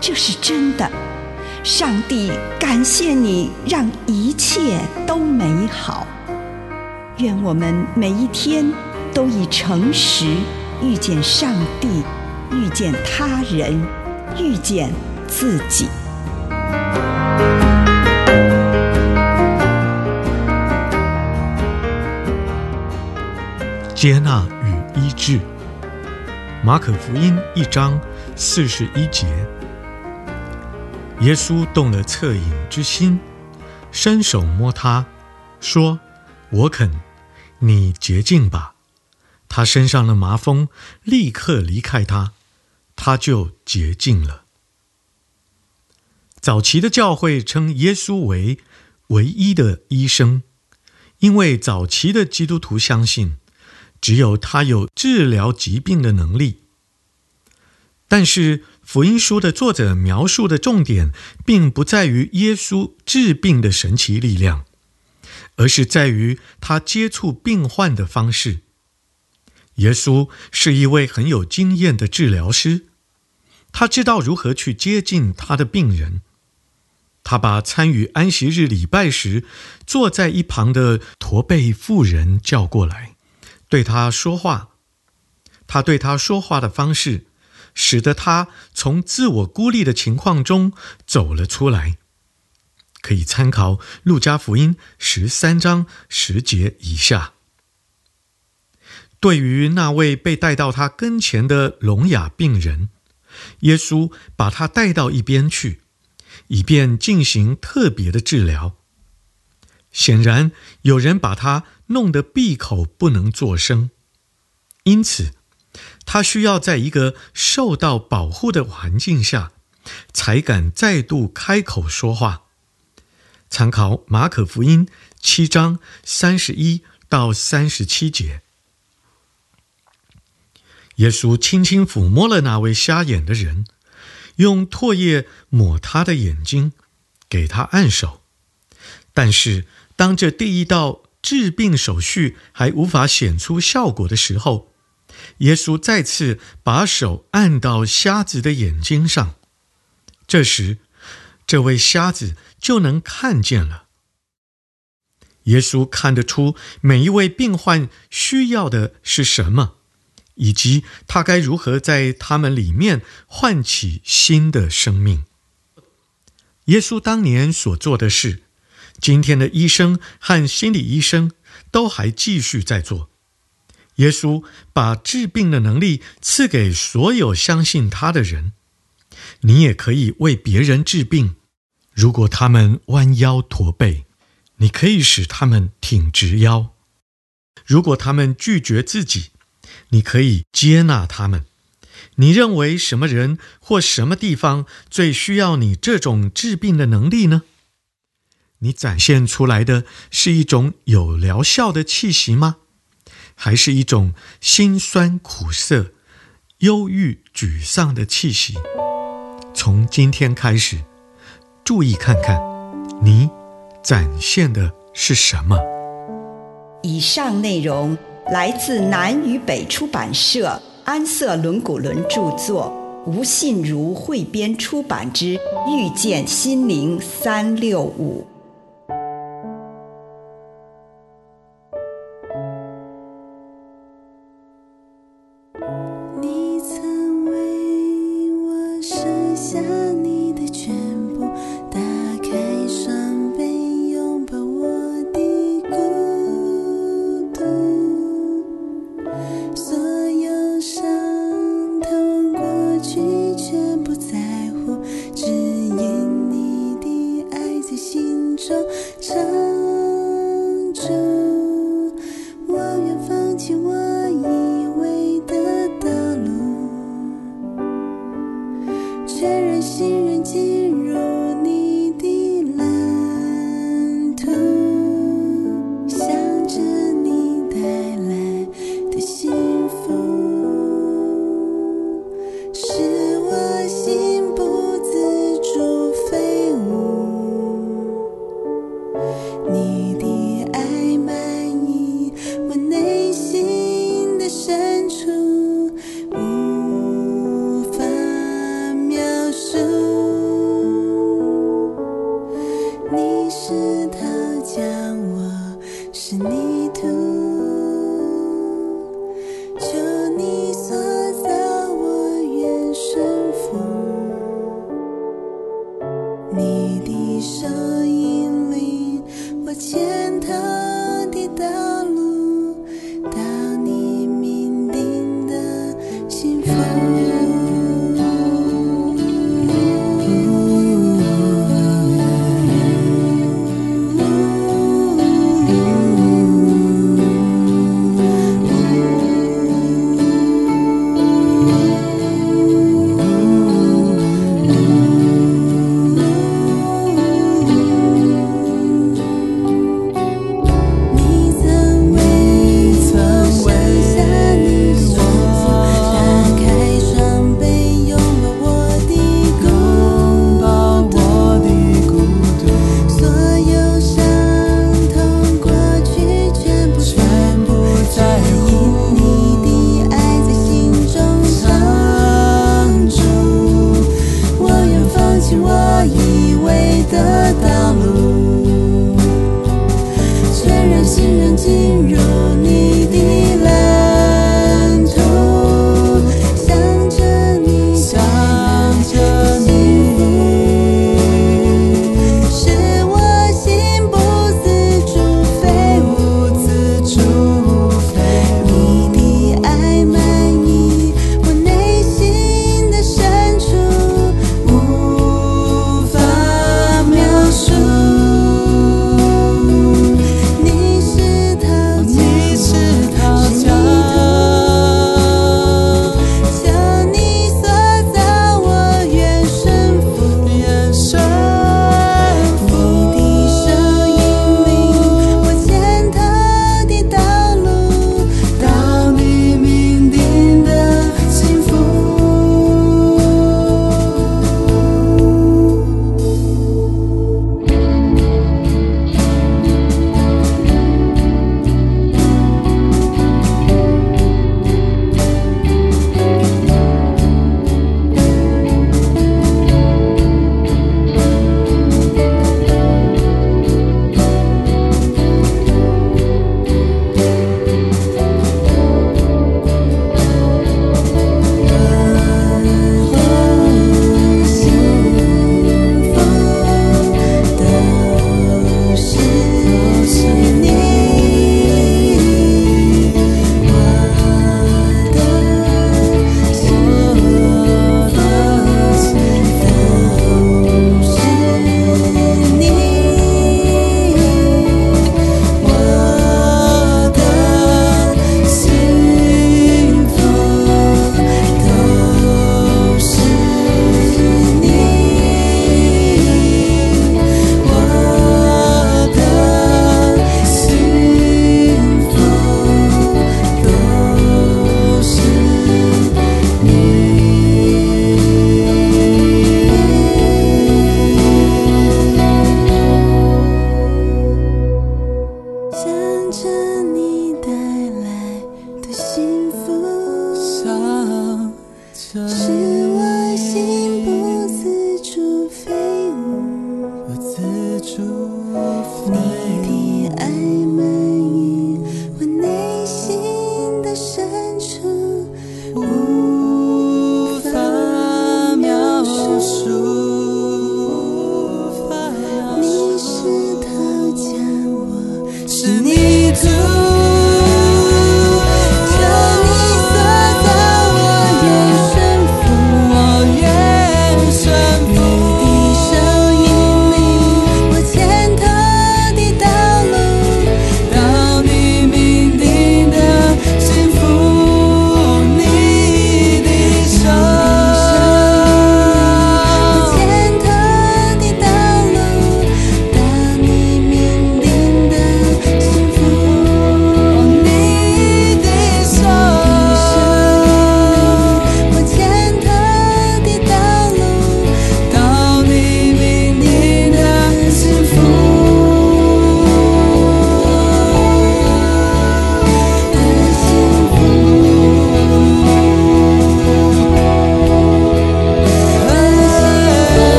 这是真的，上帝感谢你，让一切都美好。愿我们每一天都以诚实遇见上帝，遇见他人，遇见自己。接纳与医治，马可福音一章四十一节。耶稣动了恻隐之心，伸手摸他，说：“我肯，你洁净吧。”他身上的麻风立刻离开他，他就洁净了。早期的教会称耶稣为唯一的医生，因为早期的基督徒相信，只有他有治疗疾病的能力。但是，福音书的作者描述的重点，并不在于耶稣治病的神奇力量，而是在于他接触病患的方式。耶稣是一位很有经验的治疗师，他知道如何去接近他的病人。他把参与安息日礼拜时坐在一旁的驼背妇人叫过来，对他说话。他对他说话的方式，使得他从自我孤立的情况中走了出来，可以参考《路加福音》十三章十节以下。对于那位被带到他跟前的聋哑病人，耶稣把他带到一边去，以便进行特别的治疗。显然，有人把他弄得闭口不能作声，因此，他需要在一个受到保护的环境下，才敢再度开口说话。参考马可福音七章三十一到三十七节。耶稣轻轻抚摸了那位瞎眼的人，用唾液抹他的眼睛，给他按手。但是，当这第一道治病手续还无法显出效果的时候，耶稣再次把手按到瞎子的眼睛上，这时，这位瞎子就能看见了。耶稣看得出每一位病患需要的是什么，以及他该如何在他们里面唤起新的生命。耶稣当年所做的事，今天的医生和心理医生都还继续在做。耶稣把治病的能力赐给所有相信他的人。你也可以为别人治病。如果他们弯腰驼背，你可以使他们挺直腰；如果他们拒绝自己，你可以接纳他们。你认为什么人或什么地方最需要你这种治病的能力呢？你展现出来的是一种有疗效的气息吗？还是一种辛酸苦涩、忧郁沮丧的气息。从今天开始，注意看看，你展现的是什么。以上内容来自南与北出版社安瑟伦古伦著作，吴信如汇编出版之《遇见心灵三六五》。你的。的道路。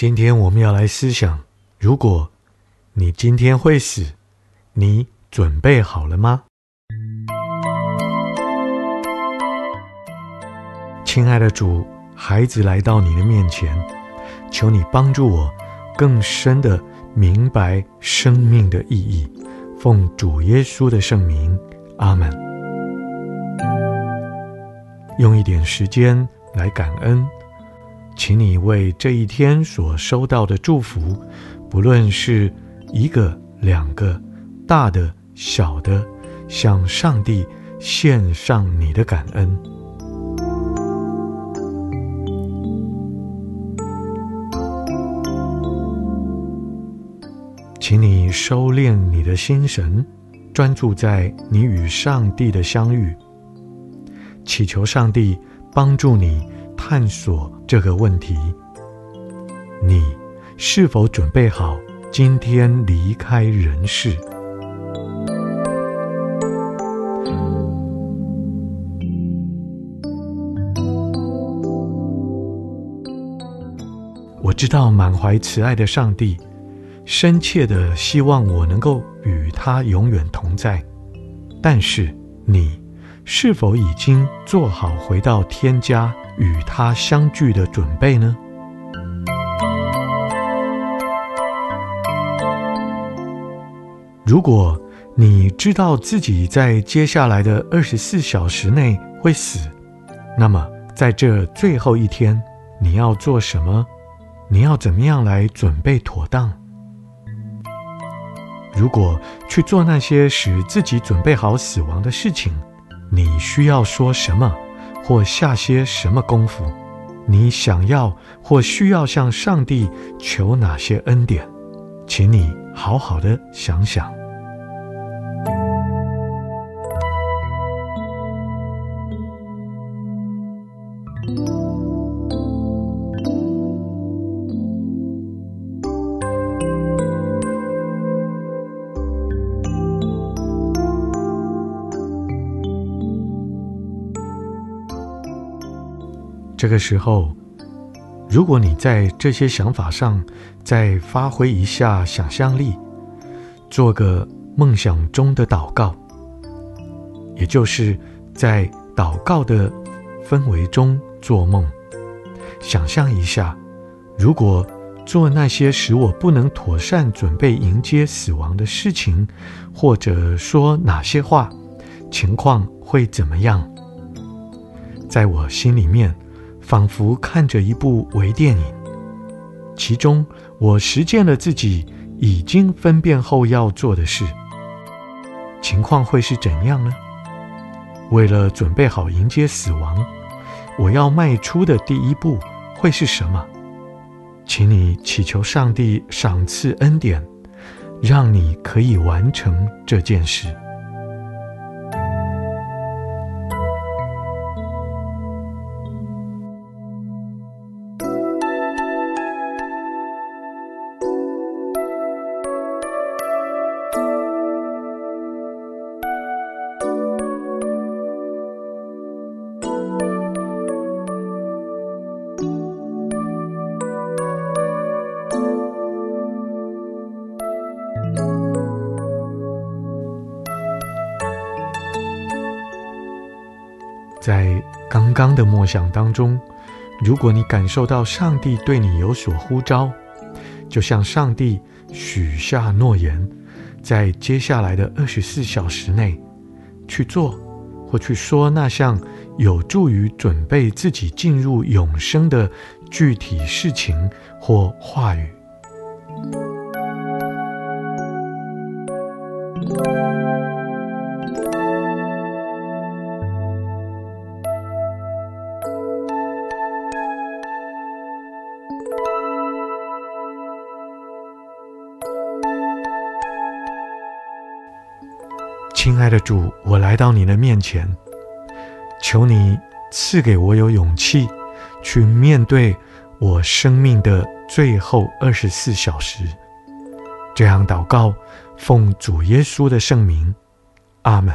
今天我们要来思想：如果你今天会死，你准备好了吗？亲爱的主，孩子来到你的面前，求你帮助我更深的明白生命的意义。奉主耶稣的圣名，阿门。用一点时间来感恩。请你为这一天所收到的祝福，不论是一个、两个、大的、小的，向上帝献上你的感恩。请你收敛你的心神，专注在你与上帝的相遇，祈求上帝帮助你。探索这个问题：你是否准备好今天离开人世？我知道满怀慈爱的上帝深切的希望我能够与他永远同在，但是你是否已经做好回到天家，与他相聚的准备呢？如果你知道自己在接下来的二十四小时内会死，那么在这最后一天，你要做什么？你要怎么样来准备妥当？如果去做那些使自己准备好死亡的事情，你需要说什么？或下些什么功夫？你想要或需要向上帝求哪些恩典？请你好好的想想。这个时候，如果你在这些想法上再发挥一下想象力，做个梦想中的祷告，也就是在祷告的氛围中做梦，想象一下，如果做那些使我不能妥善准备迎接死亡的事情，或者说哪些话，情况会怎么样？在我心里面。仿佛看着一部微电影，其中我实践了自己已经分辨后要做的事。情况会是怎样呢？为了准备好迎接死亡，我要迈出的第一步会是什么？请你祈求上帝赏赐恩典，让你可以完成这件事。在刚刚的默想当中，如果你感受到上帝对你有所呼召，就向上帝许下诺言，在接下来的二十四小时内去做或去说那项有助于准备自己进入永生的具体事情或话语。爱的主，我来到你的面前，求你赐给我有勇气，去面对我生命的最后二十四小时。这样祷告，奉主耶稣的圣名，阿门。